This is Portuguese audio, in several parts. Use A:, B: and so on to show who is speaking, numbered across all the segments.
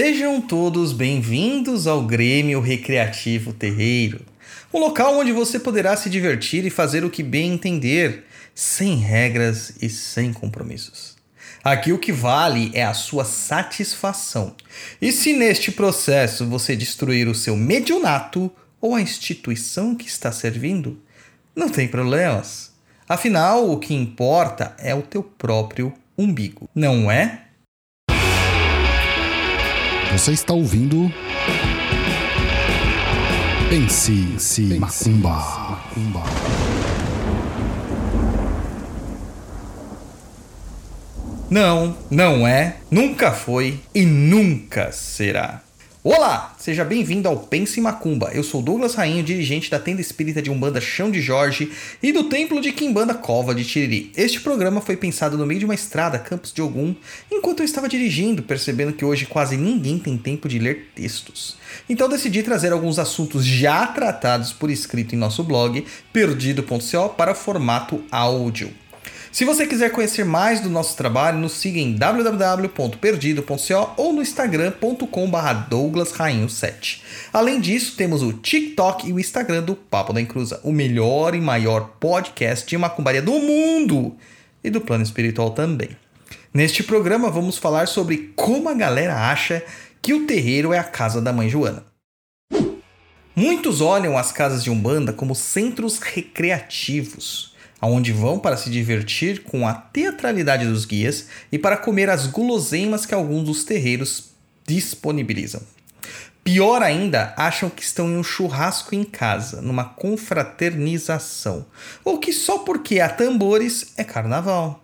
A: Sejam todos bem-vindos ao Grêmio Recreativo Terreiro, um local onde você poderá se divertir e fazer o que bem entender, sem regras e sem compromissos. Aqui o que vale é a sua satisfação. E se neste processo você destruir o seu medionato ou a instituição que está servindo, não tem problemas. Afinal, o que importa é o teu próprio umbigo, não é?
B: Você está ouvindo. Pense, Pense Macumba. Macumba.
A: Não, não é, nunca foi e nunca será. Olá, seja bem-vindo ao Pense Macumba. Eu sou Douglas Rainho, dirigente da tenda espírita de Umbanda Chão de Jorge e do templo de Quimbanda Cova de Tiriri. Este programa foi pensado no meio de uma estrada, Campos de Ogum, enquanto eu estava dirigindo, percebendo que hoje quase ninguém tem tempo de ler textos. Então decidi trazer alguns assuntos já tratados por escrito em nosso blog, perdido.co, para formato áudio. Se você quiser conhecer mais do nosso trabalho, nos siga em www.perdido.co ou no instagram.com.br douglasrainho7. Além disso, temos o TikTok e o Instagram do Papo da Encruza, o melhor e maior podcast de macumbaria do mundo e do plano espiritual também. Neste programa vamos falar sobre como a galera acha que o terreiro é a casa da mãe Joana. Muitos olham as casas de Umbanda como centros recreativos aonde vão para se divertir com a teatralidade dos guias e para comer as guloseimas que alguns dos terreiros disponibilizam. Pior ainda, acham que estão em um churrasco em casa, numa confraternização, ou que só porque há tambores é carnaval.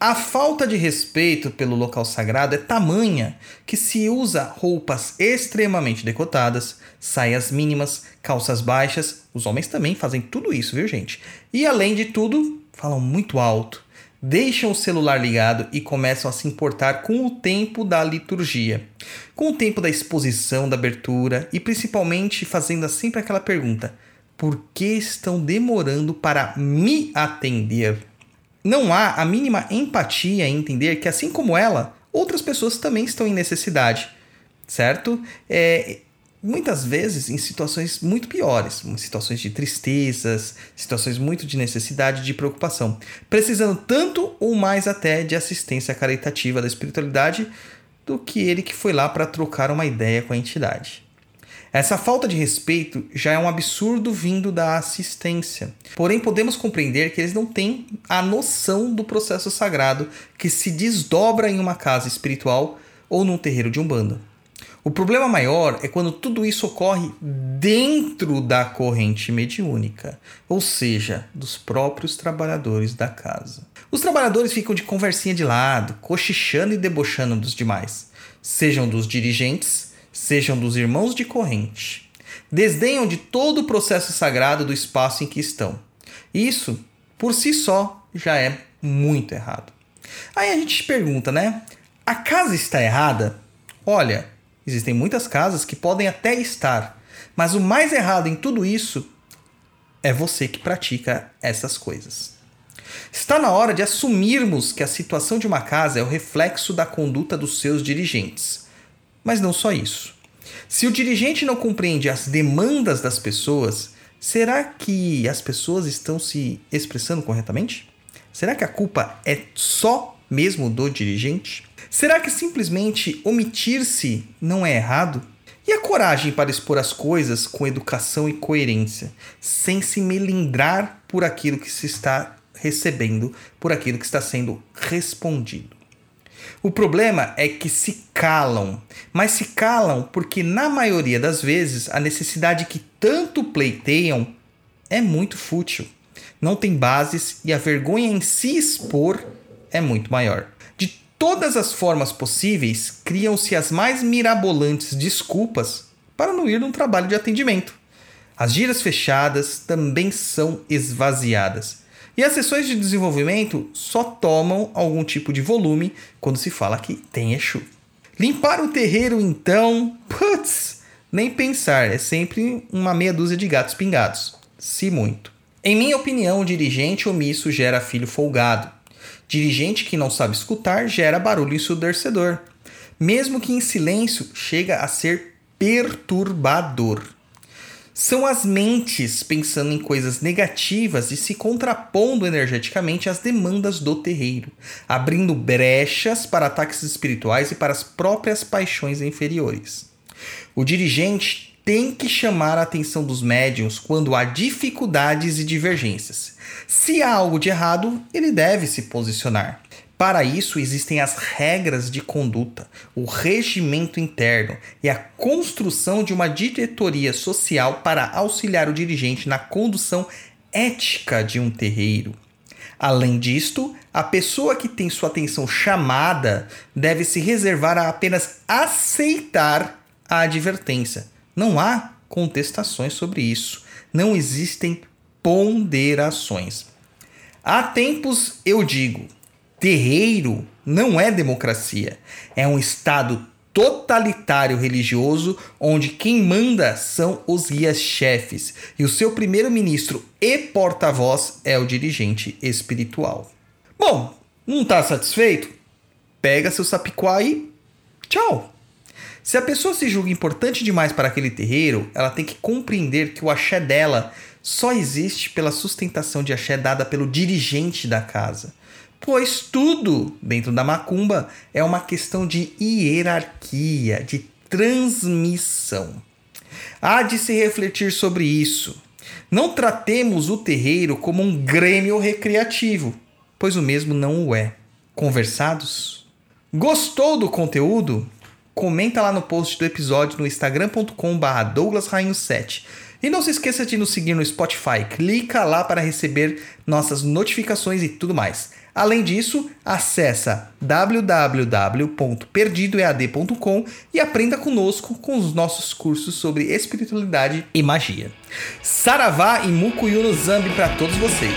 A: A falta de respeito pelo local sagrado é tamanha que se usa roupas extremamente decotadas, saias mínimas, calças baixas. Os homens também fazem tudo isso, viu, gente? E além de tudo, falam muito alto, deixam o celular ligado e começam a se importar com o tempo da liturgia, com o tempo da exposição, da abertura e principalmente fazendo sempre aquela pergunta: por que estão demorando para me atender? Não há a mínima empatia em entender que, assim como ela, outras pessoas também estão em necessidade, certo? É, muitas vezes em situações muito piores, situações de tristezas, situações muito de necessidade, de preocupação, precisando tanto ou mais até de assistência caritativa da espiritualidade do que ele que foi lá para trocar uma ideia com a entidade. Essa falta de respeito já é um absurdo vindo da assistência. Porém, podemos compreender que eles não têm a noção do processo sagrado que se desdobra em uma casa espiritual ou num terreiro de umbanda. O problema maior é quando tudo isso ocorre dentro da corrente mediúnica, ou seja, dos próprios trabalhadores da casa. Os trabalhadores ficam de conversinha de lado, cochichando e debochando dos demais, sejam dos dirigentes, sejam dos irmãos de corrente. Desdenham de todo o processo sagrado do espaço em que estão. Isso, por si só, já é muito errado. Aí a gente pergunta, né? A casa está errada? Olha, existem muitas casas que podem até estar, mas o mais errado em tudo isso é você que pratica essas coisas. Está na hora de assumirmos que a situação de uma casa é o reflexo da conduta dos seus dirigentes mas não só isso. Se o dirigente não compreende as demandas das pessoas, será que as pessoas estão se expressando corretamente? Será que a culpa é só mesmo do dirigente? Será que simplesmente omitir-se não é errado? E a coragem para expor as coisas com educação e coerência, sem se melindrar por aquilo que se está recebendo, por aquilo que está sendo respondido? O problema é que se calam, mas se calam porque, na maioria das vezes, a necessidade que tanto pleiteiam é muito fútil, não tem bases e a vergonha em se expor é muito maior. De todas as formas possíveis, criam-se as mais mirabolantes desculpas para não ir num trabalho de atendimento. As giras fechadas também são esvaziadas e as sessões de desenvolvimento só tomam algum tipo de volume quando se fala que tem Exu. Limpar o terreiro, então, putz, nem pensar, é sempre uma meia dúzia de gatos pingados, se muito. Em minha opinião, dirigente omisso gera filho folgado. Dirigente que não sabe escutar gera barulho ensurdecedor. mesmo que em silêncio, chega a ser perturbador. São as mentes pensando em coisas negativas e se contrapondo energeticamente às demandas do terreiro, abrindo brechas para ataques espirituais e para as próprias paixões inferiores. O dirigente tem que chamar a atenção dos médiums quando há dificuldades e divergências. Se há algo de errado, ele deve se posicionar. Para isso existem as regras de conduta, o regimento interno e a construção de uma diretoria social para auxiliar o dirigente na condução ética de um terreiro. Além disto, a pessoa que tem sua atenção chamada deve se reservar a apenas aceitar a advertência. Não há contestações sobre isso. Não existem ponderações. Há tempos eu digo, terreiro não é democracia. É um Estado totalitário religioso onde quem manda são os guias-chefes e o seu primeiro-ministro e porta-voz é o dirigente espiritual. Bom, não está satisfeito? Pega seu sapicuá e tchau! Se a pessoa se julga importante demais para aquele terreiro, ela tem que compreender que o axé dela só existe pela sustentação de axé dada pelo dirigente da casa pois tudo dentro da macumba é uma questão de hierarquia, de transmissão. Há de se refletir sobre isso. Não tratemos o terreiro como um grêmio recreativo, pois o mesmo não o é. Conversados? Gostou do conteúdo? Comenta lá no post do episódio no instagram.com/barra douglasrainho7 e não se esqueça de nos seguir no Spotify. Clica lá para receber nossas notificações e tudo mais. Além disso, acessa www.perdidoead.com e aprenda conosco com os nossos cursos sobre espiritualidade e magia. Saravá e Mukuyu no Zambi para todos vocês.